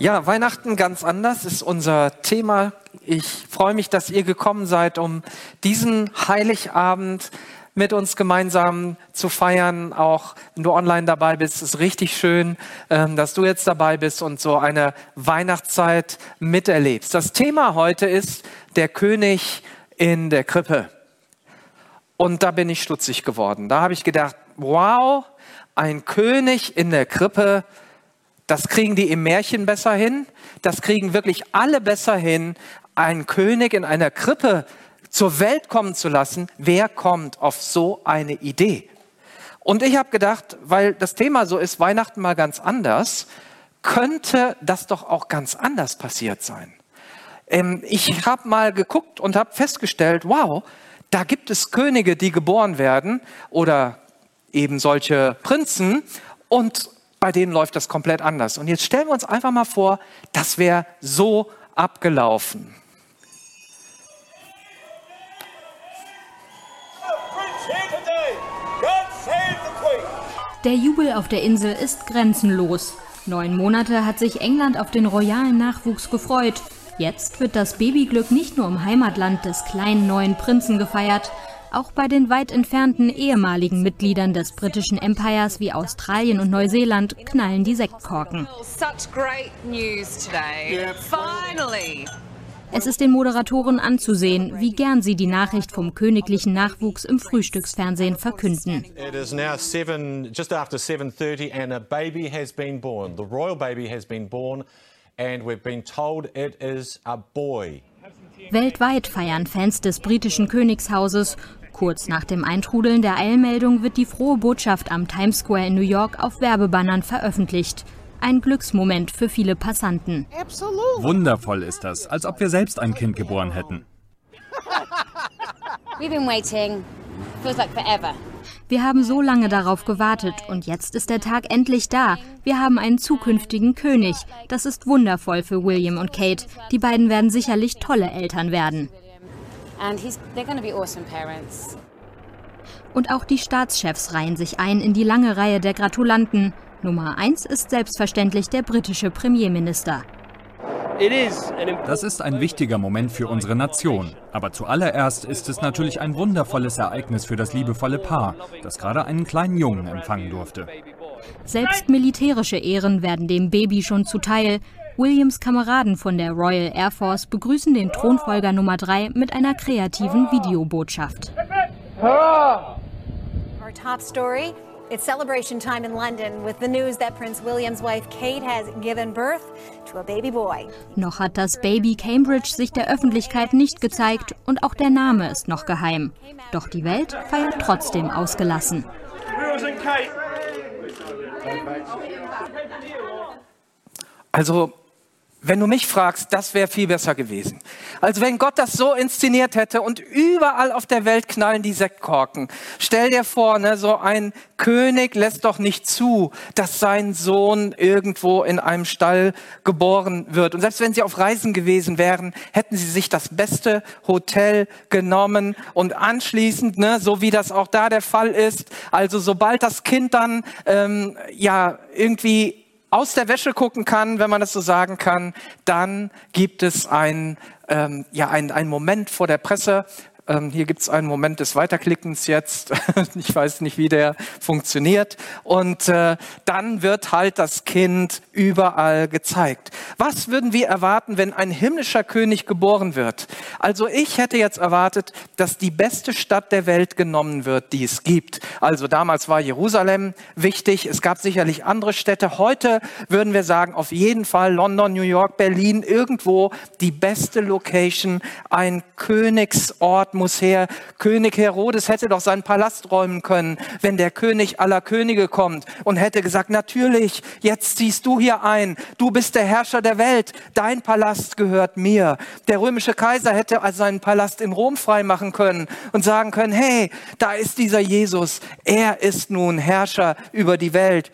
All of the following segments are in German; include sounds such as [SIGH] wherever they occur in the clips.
Ja, Weihnachten ganz anders ist unser Thema. Ich freue mich, dass ihr gekommen seid, um diesen Heiligabend mit uns gemeinsam zu feiern. Auch wenn du online dabei bist, ist richtig schön, ähm, dass du jetzt dabei bist und so eine Weihnachtszeit miterlebst. Das Thema heute ist der König in der Krippe. Und da bin ich stutzig geworden. Da habe ich gedacht, wow, ein König in der Krippe, das kriegen die im Märchen besser hin. Das kriegen wirklich alle besser hin, einen König in einer Krippe zur Welt kommen zu lassen. Wer kommt auf so eine Idee? Und ich habe gedacht, weil das Thema so ist, Weihnachten mal ganz anders, könnte das doch auch ganz anders passiert sein. Ähm, ich habe mal geguckt und habe festgestellt, wow, da gibt es Könige, die geboren werden oder eben solche Prinzen und bei denen läuft das komplett anders. Und jetzt stellen wir uns einfach mal vor, das wäre so abgelaufen. Der Jubel auf der Insel ist grenzenlos. Neun Monate hat sich England auf den royalen Nachwuchs gefreut. Jetzt wird das Babyglück nicht nur im Heimatland des kleinen neuen Prinzen gefeiert, auch bei den weit entfernten ehemaligen Mitgliedern des britischen Empires wie Australien und Neuseeland knallen die Sektkorken. Es ist den Moderatoren anzusehen, wie gern sie die Nachricht vom königlichen Nachwuchs im Frühstücksfernsehen verkünden. It is now seven, just after 7:30 and a baby has been born. The royal baby has been born and we've been told it is a boy. Weltweit feiern Fans des britischen Königshauses Kurz nach dem Eintrudeln der Eilmeldung wird die frohe Botschaft am Times Square in New York auf Werbebannern veröffentlicht. Ein Glücksmoment für viele Passanten. Wundervoll ist das, als ob wir selbst ein Kind geboren hätten. Wir haben so lange darauf gewartet und jetzt ist der Tag endlich da. Wir haben einen zukünftigen König. Das ist wundervoll für William und Kate. Die beiden werden sicherlich tolle Eltern werden. Und auch die Staatschefs reihen sich ein in die lange Reihe der Gratulanten. Nummer eins ist selbstverständlich der britische Premierminister. Das ist ein wichtiger Moment für unsere Nation. Aber zuallererst ist es natürlich ein wundervolles Ereignis für das liebevolle Paar, das gerade einen kleinen Jungen empfangen durfte. Selbst militärische Ehren werden dem Baby schon zuteil. Williams Kameraden von der Royal Air Force begrüßen den Thronfolger Nummer 3 mit einer kreativen Videobotschaft. Our top story It's celebration time in London with the news that Prince William's wife Kate has given birth to a baby boy. Noch hat das Baby Cambridge sich der Öffentlichkeit nicht gezeigt und auch der Name ist noch geheim. Doch die Welt feiert trotzdem ausgelassen. Also wenn du mich fragst, das wäre viel besser gewesen. Also wenn Gott das so inszeniert hätte und überall auf der Welt knallen die Sektkorken. Stell dir vor, ne, so ein König lässt doch nicht zu, dass sein Sohn irgendwo in einem Stall geboren wird. Und selbst wenn sie auf Reisen gewesen wären, hätten sie sich das beste Hotel genommen und anschließend, ne, so wie das auch da der Fall ist, also sobald das Kind dann ähm, ja irgendwie aus der Wäsche gucken kann, wenn man das so sagen kann, dann gibt es ein, ähm, ja, ein, ein Moment vor der Presse, ähm, hier gibt es einen Moment des Weiterklickens jetzt. [LAUGHS] ich weiß nicht, wie der funktioniert. Und äh, dann wird halt das Kind überall gezeigt. Was würden wir erwarten, wenn ein himmlischer König geboren wird? Also ich hätte jetzt erwartet, dass die beste Stadt der Welt genommen wird, die es gibt. Also damals war Jerusalem wichtig. Es gab sicherlich andere Städte. Heute würden wir sagen, auf jeden Fall London, New York, Berlin, irgendwo die beste Location, ein Königsort muss her. König Herodes hätte doch seinen Palast räumen können, wenn der König aller Könige kommt und hätte gesagt, natürlich, jetzt ziehst du hier ein. Du bist der Herrscher der Welt. Dein Palast gehört mir. Der römische Kaiser hätte also seinen Palast in Rom freimachen können und sagen können, hey, da ist dieser Jesus. Er ist nun Herrscher über die Welt.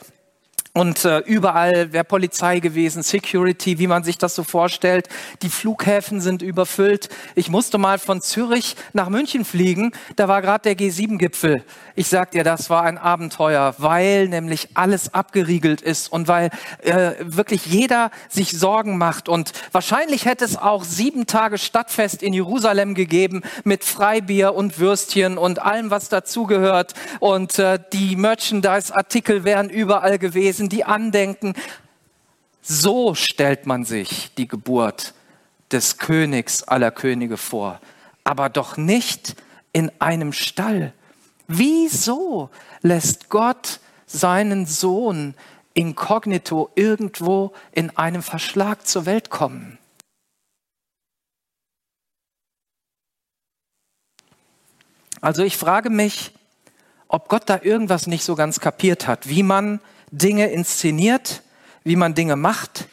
Und äh, überall wäre Polizei gewesen, Security, wie man sich das so vorstellt. Die Flughäfen sind überfüllt. Ich musste mal von Zürich nach München fliegen. Da war gerade der G7-Gipfel. Ich sag dir, das war ein Abenteuer, weil nämlich alles abgeriegelt ist und weil äh, wirklich jeder sich Sorgen macht. Und wahrscheinlich hätte es auch sieben Tage Stadtfest in Jerusalem gegeben mit Freibier und Würstchen und allem, was dazugehört. Und äh, die Merchandise-Artikel wären überall gewesen Andenken, die Andenken. So stellt man sich die Geburt des Königs aller Könige vor, aber doch nicht in einem Stall. Wieso lässt Gott seinen Sohn inkognito irgendwo in einem Verschlag zur Welt kommen? Also ich frage mich, ob Gott da irgendwas nicht so ganz kapiert hat, wie man Dinge inszeniert, wie man Dinge macht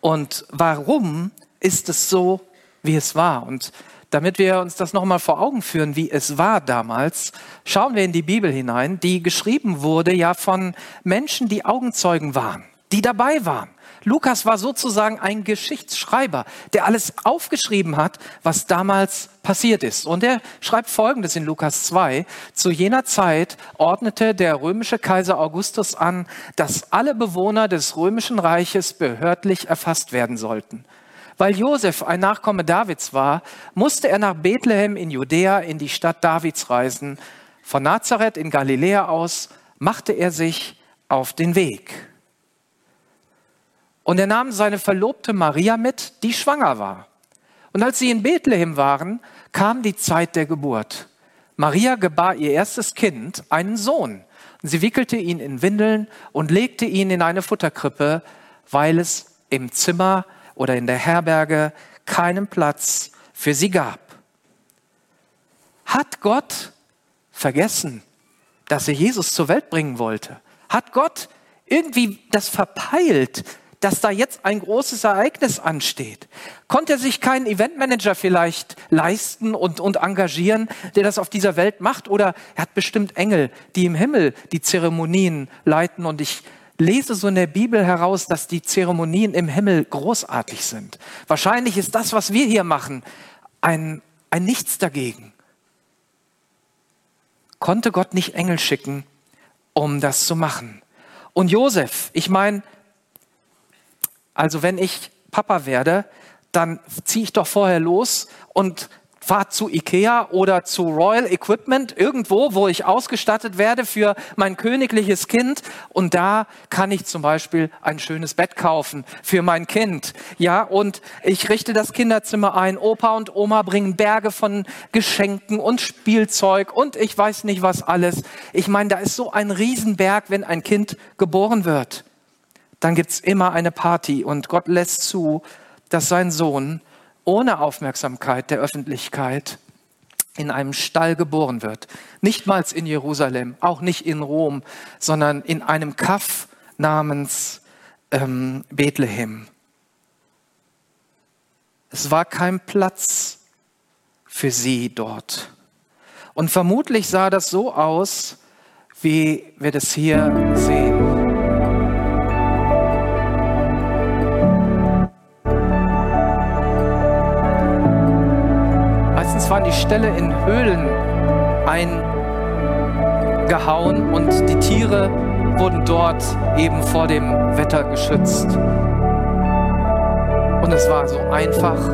und warum ist es so, wie es war. Und damit wir uns das nochmal vor Augen führen, wie es war damals, schauen wir in die Bibel hinein, die geschrieben wurde ja von Menschen, die Augenzeugen waren, die dabei waren. Lukas war sozusagen ein Geschichtsschreiber, der alles aufgeschrieben hat, was damals passiert ist. Und er schreibt Folgendes in Lukas 2. Zu jener Zeit ordnete der römische Kaiser Augustus an, dass alle Bewohner des römischen Reiches behördlich erfasst werden sollten. Weil Josef ein Nachkomme Davids war, musste er nach Bethlehem in Judäa in die Stadt Davids reisen. Von Nazareth in Galiläa aus machte er sich auf den Weg. Und er nahm seine Verlobte Maria mit, die schwanger war. Und als sie in Bethlehem waren, kam die Zeit der Geburt. Maria gebar ihr erstes Kind, einen Sohn. Sie wickelte ihn in Windeln und legte ihn in eine Futterkrippe, weil es im Zimmer oder in der Herberge keinen Platz für sie gab. Hat Gott vergessen, dass er Jesus zur Welt bringen wollte? Hat Gott irgendwie das verpeilt, dass da jetzt ein großes Ereignis ansteht? Konnte er sich keinen Eventmanager vielleicht leisten und, und engagieren, der das auf dieser Welt macht? Oder er hat bestimmt Engel, die im Himmel die Zeremonien leiten und ich lese so in der Bibel heraus, dass die Zeremonien im Himmel großartig sind. Wahrscheinlich ist das, was wir hier machen, ein, ein Nichts dagegen. Konnte Gott nicht Engel schicken, um das zu machen? Und Josef, ich meine, also wenn ich Papa werde, dann ziehe ich doch vorher los und fahre zu Ikea oder zu Royal Equipment, irgendwo, wo ich ausgestattet werde für mein königliches Kind. Und da kann ich zum Beispiel ein schönes Bett kaufen für mein Kind. Ja, und ich richte das Kinderzimmer ein. Opa und Oma bringen Berge von Geschenken und Spielzeug und ich weiß nicht was alles. Ich meine, da ist so ein Riesenberg, wenn ein Kind geboren wird dann gibt's immer eine Party und Gott lässt zu, dass sein Sohn ohne Aufmerksamkeit der Öffentlichkeit in einem Stall geboren wird. Nichtmals in Jerusalem, auch nicht in Rom, sondern in einem Kaff namens ähm, Bethlehem. Es war kein Platz für sie dort. Und vermutlich sah das so aus, wie wir das hier sehen. Ställe in Höhlen eingehauen und die Tiere wurden dort eben vor dem Wetter geschützt. Und es war so einfach,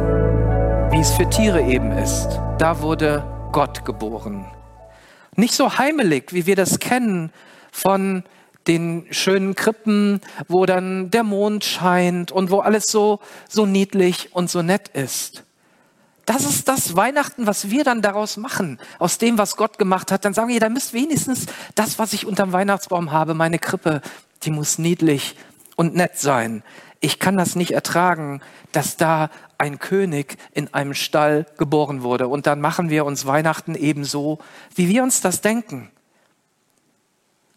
wie es für Tiere eben ist. Da wurde Gott geboren. Nicht so heimelig, wie wir das kennen von den schönen Krippen, wo dann der Mond scheint und wo alles so, so niedlich und so nett ist das ist das Weihnachten, was wir dann daraus machen, aus dem, was Gott gemacht hat. Dann sagen wir, da müsst wenigstens das, was ich unterm Weihnachtsbaum habe, meine Krippe, die muss niedlich und nett sein. Ich kann das nicht ertragen, dass da ein König in einem Stall geboren wurde. Und dann machen wir uns Weihnachten ebenso, wie wir uns das denken.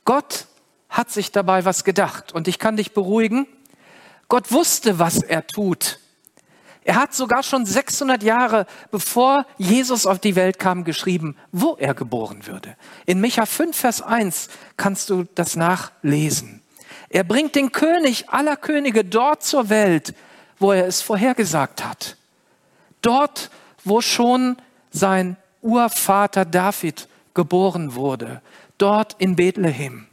Gott hat sich dabei was gedacht. Und ich kann dich beruhigen, Gott wusste, was er tut. Er hat sogar schon 600 Jahre bevor Jesus auf die Welt kam geschrieben, wo er geboren würde. In Micha 5, Vers 1 kannst du das nachlesen. Er bringt den König aller Könige dort zur Welt, wo er es vorhergesagt hat. Dort, wo schon sein Urvater David geboren wurde, dort in Bethlehem.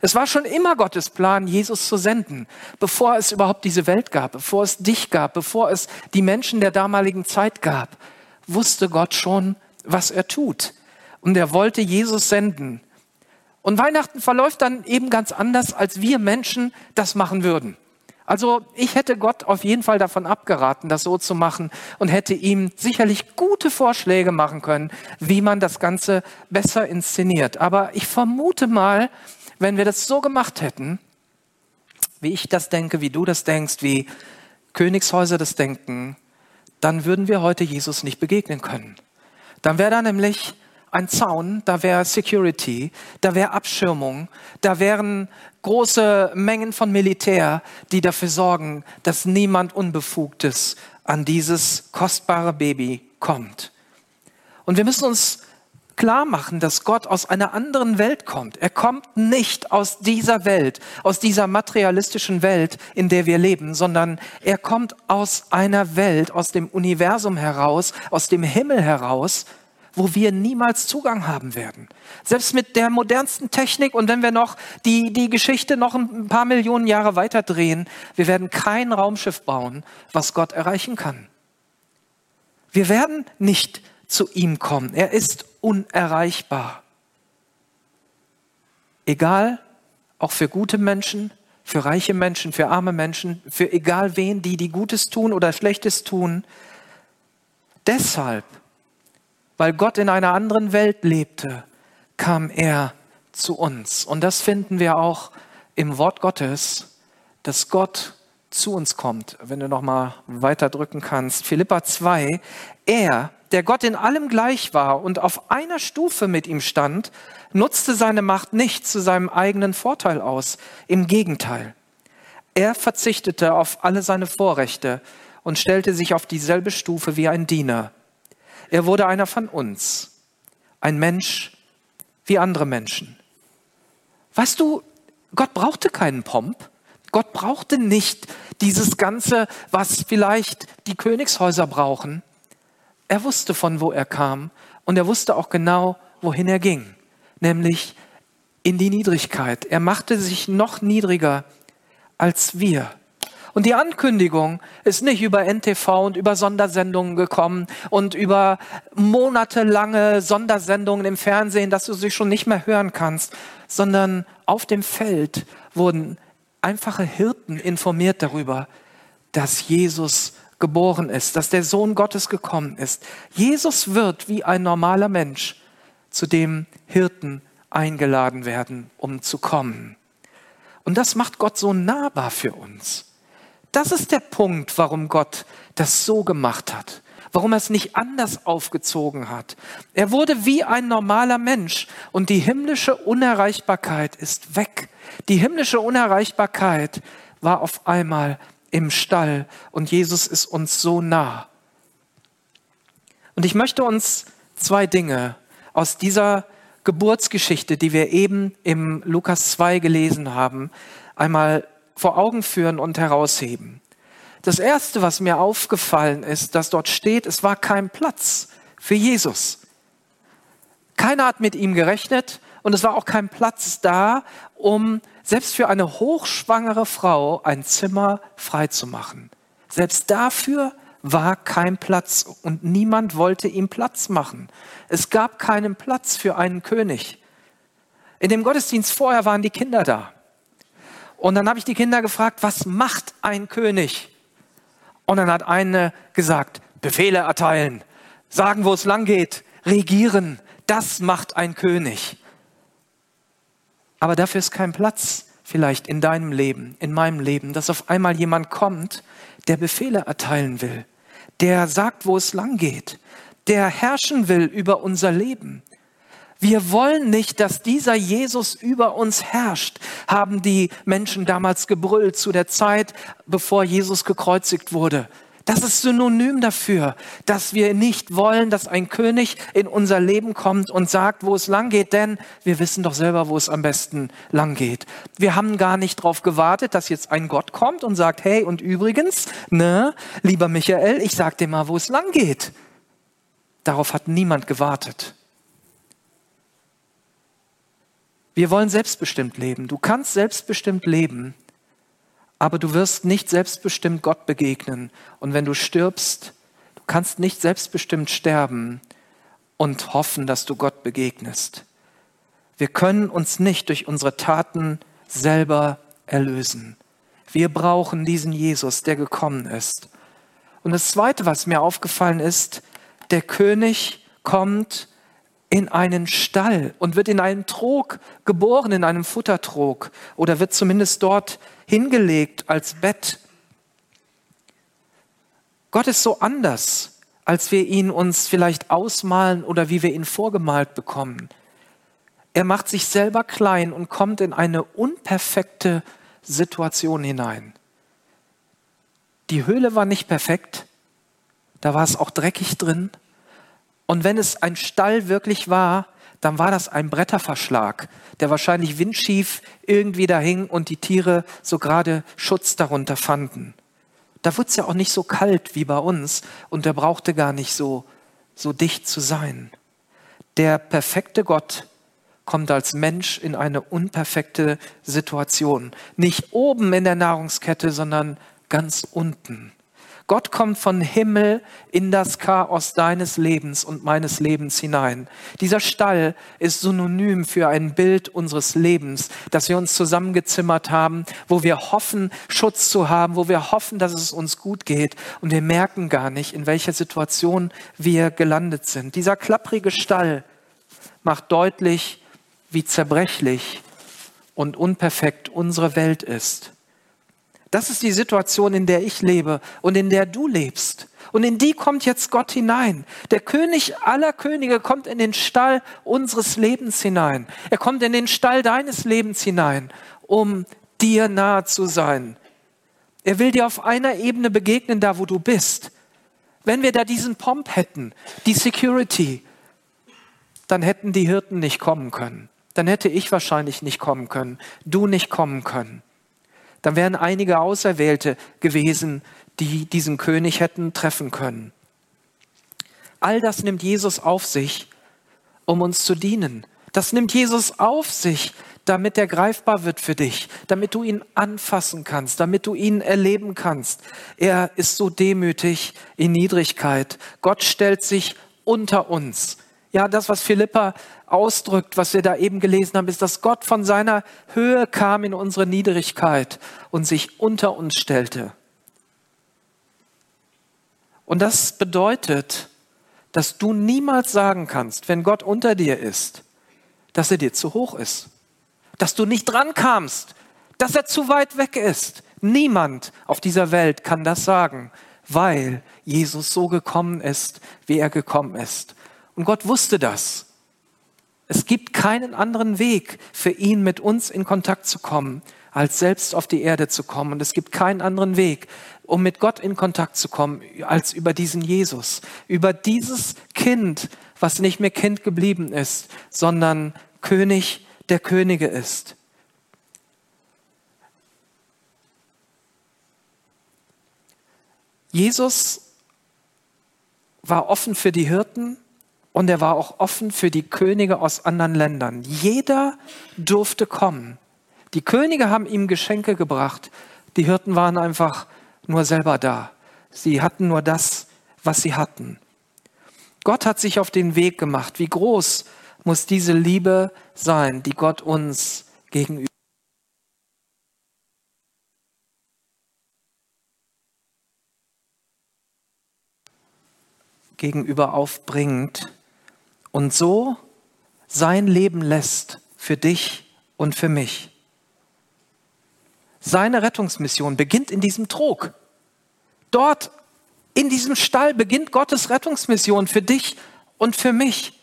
Es war schon immer Gottes Plan, Jesus zu senden, bevor es überhaupt diese Welt gab, bevor es dich gab, bevor es die Menschen der damaligen Zeit gab, wusste Gott schon, was er tut. Und er wollte Jesus senden. Und Weihnachten verläuft dann eben ganz anders, als wir Menschen das machen würden. Also ich hätte Gott auf jeden Fall davon abgeraten, das so zu machen und hätte ihm sicherlich gute Vorschläge machen können, wie man das Ganze besser inszeniert. Aber ich vermute mal, wenn wir das so gemacht hätten, wie ich das denke, wie du das denkst, wie Königshäuser das denken, dann würden wir heute Jesus nicht begegnen können. Dann wäre da nämlich ein Zaun, da wäre Security, da wäre Abschirmung, da wären große Mengen von Militär, die dafür sorgen, dass niemand Unbefugtes an dieses kostbare Baby kommt. Und wir müssen uns klar machen, dass Gott aus einer anderen Welt kommt. Er kommt nicht aus dieser Welt, aus dieser materialistischen Welt, in der wir leben, sondern er kommt aus einer Welt, aus dem Universum heraus, aus dem Himmel heraus, wo wir niemals Zugang haben werden. Selbst mit der modernsten Technik und wenn wir noch die, die Geschichte noch ein paar Millionen Jahre weiter drehen, wir werden kein Raumschiff bauen, was Gott erreichen kann. Wir werden nicht zu ihm kommen. Er ist unerreichbar. Egal, auch für gute Menschen, für reiche Menschen, für arme Menschen, für egal wen, die die Gutes tun oder Schlechtes tun. Deshalb, weil Gott in einer anderen Welt lebte, kam er zu uns. Und das finden wir auch im Wort Gottes, dass Gott zu uns kommt. Wenn du noch mal weiter drücken kannst, Philippa 2, er der Gott in allem gleich war und auf einer Stufe mit ihm stand, nutzte seine Macht nicht zu seinem eigenen Vorteil aus. Im Gegenteil. Er verzichtete auf alle seine Vorrechte und stellte sich auf dieselbe Stufe wie ein Diener. Er wurde einer von uns, ein Mensch wie andere Menschen. Weißt du, Gott brauchte keinen Pomp. Gott brauchte nicht dieses Ganze, was vielleicht die Königshäuser brauchen. Er wusste, von wo er kam und er wusste auch genau, wohin er ging, nämlich in die Niedrigkeit. Er machte sich noch niedriger als wir. Und die Ankündigung ist nicht über NTV und über Sondersendungen gekommen und über monatelange Sondersendungen im Fernsehen, dass du sie schon nicht mehr hören kannst, sondern auf dem Feld wurden einfache Hirten informiert darüber, dass Jesus geboren ist, dass der Sohn Gottes gekommen ist. Jesus wird wie ein normaler Mensch zu dem Hirten eingeladen werden, um zu kommen. Und das macht Gott so nahbar für uns. Das ist der Punkt, warum Gott das so gemacht hat, warum er es nicht anders aufgezogen hat. Er wurde wie ein normaler Mensch und die himmlische Unerreichbarkeit ist weg. Die himmlische Unerreichbarkeit war auf einmal im Stall und Jesus ist uns so nah. Und ich möchte uns zwei Dinge aus dieser Geburtsgeschichte, die wir eben im Lukas 2 gelesen haben, einmal vor Augen führen und herausheben. Das Erste, was mir aufgefallen ist, dass dort steht, es war kein Platz für Jesus. Keiner hat mit ihm gerechnet und es war auch kein Platz da, um selbst für eine hochschwangere Frau ein Zimmer freizumachen. Selbst dafür war kein Platz und niemand wollte ihm Platz machen. Es gab keinen Platz für einen König. In dem Gottesdienst vorher waren die Kinder da. Und dann habe ich die Kinder gefragt, was macht ein König? Und dann hat eine gesagt, Befehle erteilen, sagen, wo es lang geht, regieren, das macht ein König. Aber dafür ist kein Platz vielleicht in deinem Leben, in meinem Leben, dass auf einmal jemand kommt, der Befehle erteilen will, der sagt, wo es lang geht, der herrschen will über unser Leben. Wir wollen nicht, dass dieser Jesus über uns herrscht, haben die Menschen damals gebrüllt zu der Zeit, bevor Jesus gekreuzigt wurde. Das ist synonym dafür, dass wir nicht wollen, dass ein König in unser Leben kommt und sagt, wo es lang geht, denn wir wissen doch selber, wo es am besten lang geht. Wir haben gar nicht darauf gewartet, dass jetzt ein Gott kommt und sagt, hey, und übrigens, ne, lieber Michael, ich sag dir mal, wo es lang geht. Darauf hat niemand gewartet. Wir wollen selbstbestimmt leben. Du kannst selbstbestimmt leben, aber du wirst nicht selbstbestimmt Gott begegnen. Und wenn du stirbst, du kannst nicht selbstbestimmt sterben und hoffen, dass du Gott begegnest. Wir können uns nicht durch unsere Taten selber erlösen. Wir brauchen diesen Jesus, der gekommen ist. Und das Zweite, was mir aufgefallen ist, der König kommt in einen Stall und wird in einen Trog geboren, in einem Futtertrog oder wird zumindest dort hingelegt als Bett. Gott ist so anders, als wir ihn uns vielleicht ausmalen oder wie wir ihn vorgemalt bekommen. Er macht sich selber klein und kommt in eine unperfekte Situation hinein. Die Höhle war nicht perfekt, da war es auch dreckig drin. Und wenn es ein Stall wirklich war, dann war das ein Bretterverschlag, der wahrscheinlich windschief irgendwie da hing und die Tiere so gerade Schutz darunter fanden. Da wurde es ja auch nicht so kalt wie bei uns und der brauchte gar nicht so, so dicht zu sein. Der perfekte Gott kommt als Mensch in eine unperfekte Situation. Nicht oben in der Nahrungskette, sondern ganz unten. Gott kommt von Himmel in das Chaos deines Lebens und meines Lebens hinein. Dieser Stall ist synonym für ein Bild unseres Lebens, das wir uns zusammengezimmert haben, wo wir hoffen, Schutz zu haben, wo wir hoffen, dass es uns gut geht und wir merken gar nicht, in welcher Situation wir gelandet sind. Dieser klapprige Stall macht deutlich, wie zerbrechlich und unperfekt unsere Welt ist. Das ist die Situation, in der ich lebe und in der du lebst. Und in die kommt jetzt Gott hinein. Der König aller Könige kommt in den Stall unseres Lebens hinein. Er kommt in den Stall deines Lebens hinein, um dir nahe zu sein. Er will dir auf einer Ebene begegnen, da wo du bist. Wenn wir da diesen Pomp hätten, die Security, dann hätten die Hirten nicht kommen können. Dann hätte ich wahrscheinlich nicht kommen können, du nicht kommen können dann wären einige Auserwählte gewesen, die diesen König hätten treffen können. All das nimmt Jesus auf sich, um uns zu dienen. Das nimmt Jesus auf sich, damit er greifbar wird für dich, damit du ihn anfassen kannst, damit du ihn erleben kannst. Er ist so demütig in Niedrigkeit. Gott stellt sich unter uns. Ja, das, was Philippa ausdrückt, was wir da eben gelesen haben, ist, dass Gott von seiner Höhe kam in unsere Niedrigkeit und sich unter uns stellte. Und das bedeutet, dass du niemals sagen kannst, wenn Gott unter dir ist, dass er dir zu hoch ist, dass du nicht dran kamst, dass er zu weit weg ist. Niemand auf dieser Welt kann das sagen, weil Jesus so gekommen ist, wie er gekommen ist. Und Gott wusste das. Es gibt keinen anderen Weg für ihn, mit uns in Kontakt zu kommen, als selbst auf die Erde zu kommen. Und es gibt keinen anderen Weg, um mit Gott in Kontakt zu kommen, als über diesen Jesus, über dieses Kind, was nicht mehr Kind geblieben ist, sondern König der Könige ist. Jesus war offen für die Hirten, und er war auch offen für die Könige aus anderen Ländern. Jeder durfte kommen. Die Könige haben ihm Geschenke gebracht. Die Hirten waren einfach nur selber da. Sie hatten nur das, was sie hatten. Gott hat sich auf den Weg gemacht. Wie groß muss diese Liebe sein, die Gott uns gegenüber gegenüber aufbringt und so sein Leben lässt für dich und für mich. Seine Rettungsmission beginnt in diesem Trog. Dort in diesem Stall beginnt Gottes Rettungsmission für dich und für mich.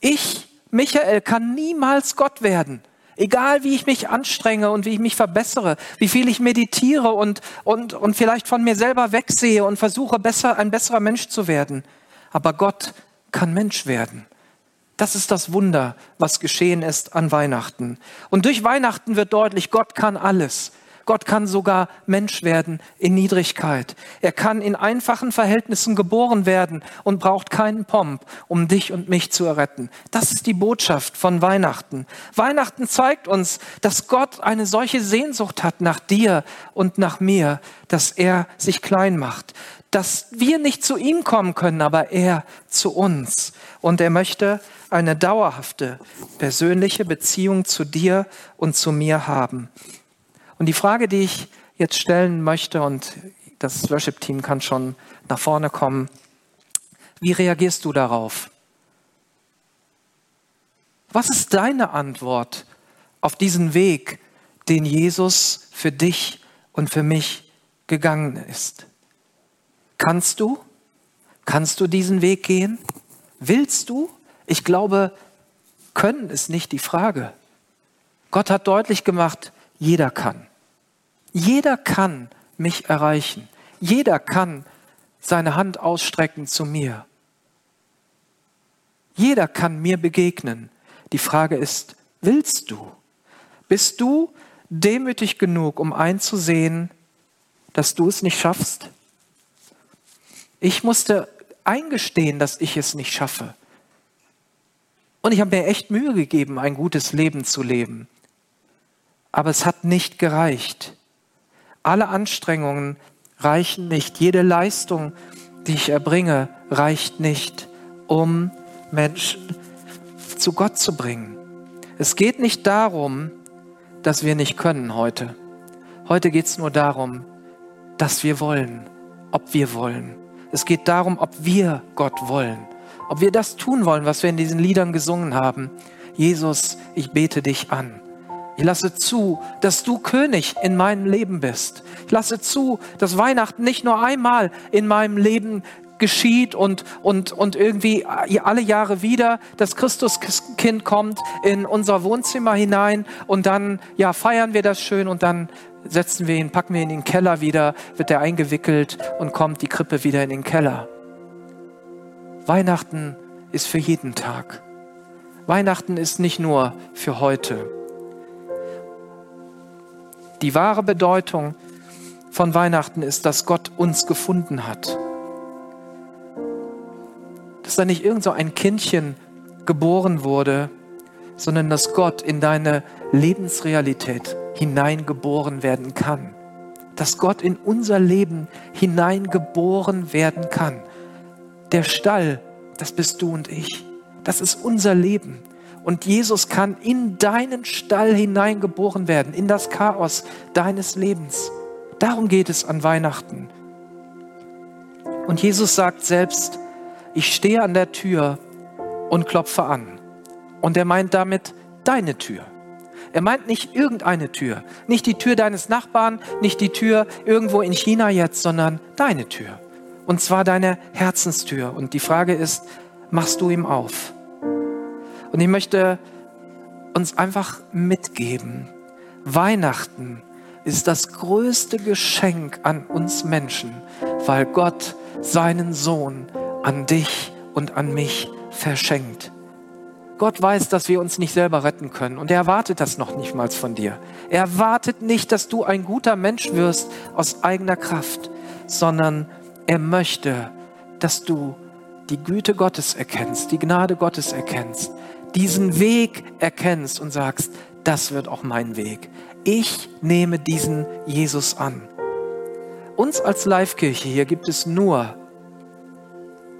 Ich, Michael, kann niemals Gott werden. Egal wie ich mich anstrenge und wie ich mich verbessere, wie viel ich meditiere und, und, und vielleicht von mir selber wegsehe und versuche, besser, ein besserer Mensch zu werden. Aber Gott kann Mensch werden. Das ist das Wunder, was geschehen ist an Weihnachten. Und durch Weihnachten wird deutlich, Gott kann alles. Gott kann sogar Mensch werden in Niedrigkeit. Er kann in einfachen Verhältnissen geboren werden und braucht keinen Pomp, um dich und mich zu erretten. Das ist die Botschaft von Weihnachten. Weihnachten zeigt uns, dass Gott eine solche Sehnsucht hat nach dir und nach mir, dass er sich klein macht, dass wir nicht zu ihm kommen können, aber er zu uns. Und er möchte eine dauerhafte persönliche Beziehung zu dir und zu mir haben. Und die Frage, die ich jetzt stellen möchte, und das Worship-Team kann schon nach vorne kommen, wie reagierst du darauf? Was ist deine Antwort auf diesen Weg, den Jesus für dich und für mich gegangen ist? Kannst du? Kannst du diesen Weg gehen? Willst du? Ich glaube, können ist nicht die Frage. Gott hat deutlich gemacht, jeder kann. Jeder kann mich erreichen. Jeder kann seine Hand ausstrecken zu mir. Jeder kann mir begegnen. Die Frage ist, willst du? Bist du demütig genug, um einzusehen, dass du es nicht schaffst? Ich musste eingestehen, dass ich es nicht schaffe. Und ich habe mir echt Mühe gegeben, ein gutes Leben zu leben. Aber es hat nicht gereicht. Alle Anstrengungen reichen nicht. Jede Leistung, die ich erbringe, reicht nicht, um Menschen zu Gott zu bringen. Es geht nicht darum, dass wir nicht können heute. Heute geht es nur darum, dass wir wollen, ob wir wollen. Es geht darum, ob wir Gott wollen, ob wir das tun wollen, was wir in diesen Liedern gesungen haben. Jesus, ich bete dich an. Ich lasse zu, dass du König in meinem Leben bist. Ich lasse zu, dass Weihnachten nicht nur einmal in meinem Leben geschieht und, und, und irgendwie alle Jahre wieder das Christuskind kommt in unser Wohnzimmer hinein und dann ja, feiern wir das schön und dann setzen wir ihn, packen wir ihn in den Keller wieder, wird er eingewickelt und kommt die Krippe wieder in den Keller. Weihnachten ist für jeden Tag. Weihnachten ist nicht nur für heute. Die wahre Bedeutung von Weihnachten ist, dass Gott uns gefunden hat. Dass da nicht irgend so ein Kindchen geboren wurde, sondern dass Gott in deine Lebensrealität hineingeboren werden kann. Dass Gott in unser Leben hineingeboren werden kann. Der Stall, das bist du und ich. Das ist unser Leben. Und Jesus kann in deinen Stall hineingeboren werden, in das Chaos deines Lebens. Darum geht es an Weihnachten. Und Jesus sagt selbst, ich stehe an der Tür und klopfe an. Und er meint damit deine Tür. Er meint nicht irgendeine Tür, nicht die Tür deines Nachbarn, nicht die Tür irgendwo in China jetzt, sondern deine Tür. Und zwar deine Herzenstür. Und die Frage ist, machst du ihm auf? Und ich möchte uns einfach mitgeben, Weihnachten ist das größte Geschenk an uns Menschen, weil Gott seinen Sohn an dich und an mich verschenkt. Gott weiß, dass wir uns nicht selber retten können und er erwartet das noch nicht mal von dir. Er erwartet nicht, dass du ein guter Mensch wirst aus eigener Kraft, sondern er möchte, dass du die Güte Gottes erkennst, die Gnade Gottes erkennst, diesen Weg erkennst und sagst, das wird auch mein Weg. Ich nehme diesen Jesus an. Uns als Live-Kirche hier gibt es nur,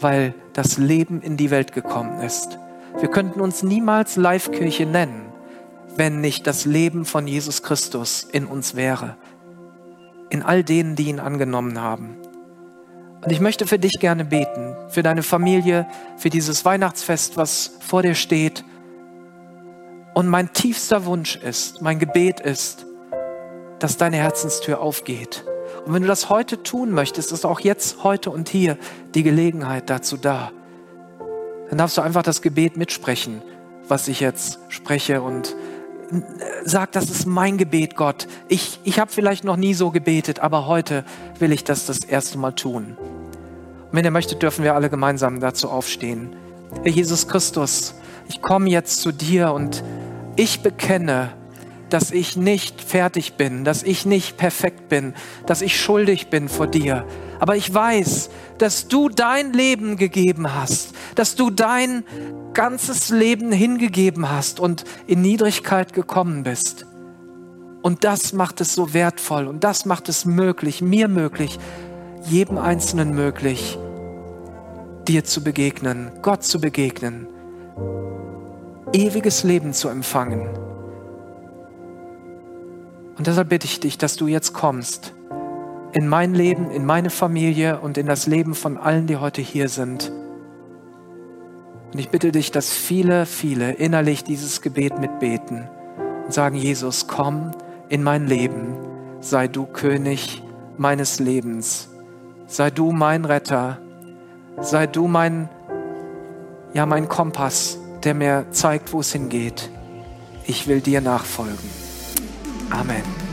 weil das Leben in die Welt gekommen ist. Wir könnten uns niemals Live-Kirche nennen, wenn nicht das Leben von Jesus Christus in uns wäre. In all denen, die ihn angenommen haben. Und ich möchte für dich gerne beten, für deine Familie, für dieses Weihnachtsfest, was vor dir steht. Und mein tiefster Wunsch ist, mein Gebet ist, dass deine Herzenstür aufgeht. Und wenn du das heute tun möchtest, ist auch jetzt, heute und hier die Gelegenheit dazu da. Dann darfst du einfach das Gebet mitsprechen, was ich jetzt spreche und sag, das ist mein Gebet, Gott. Ich, ich habe vielleicht noch nie so gebetet, aber heute will ich das das erste Mal tun. Und wenn ihr möchtet, dürfen wir alle gemeinsam dazu aufstehen. Herr Jesus Christus, ich komme jetzt zu dir und ich bekenne, dass ich nicht fertig bin, dass ich nicht perfekt bin, dass ich schuldig bin vor dir. Aber ich weiß, dass du dein Leben gegeben hast, dass du dein ganzes Leben hingegeben hast und in Niedrigkeit gekommen bist. Und das macht es so wertvoll und das macht es möglich, mir möglich, jedem Einzelnen möglich, dir zu begegnen, Gott zu begegnen, ewiges Leben zu empfangen. Und deshalb bitte ich dich, dass du jetzt kommst in mein Leben, in meine Familie und in das Leben von allen, die heute hier sind. Und ich bitte dich, dass viele, viele innerlich dieses Gebet mitbeten und sagen, Jesus, komm in mein Leben, sei du König meines Lebens, sei du mein Retter, sei du mein, ja, mein Kompass, der mir zeigt, wo es hingeht. Ich will dir nachfolgen. Amen.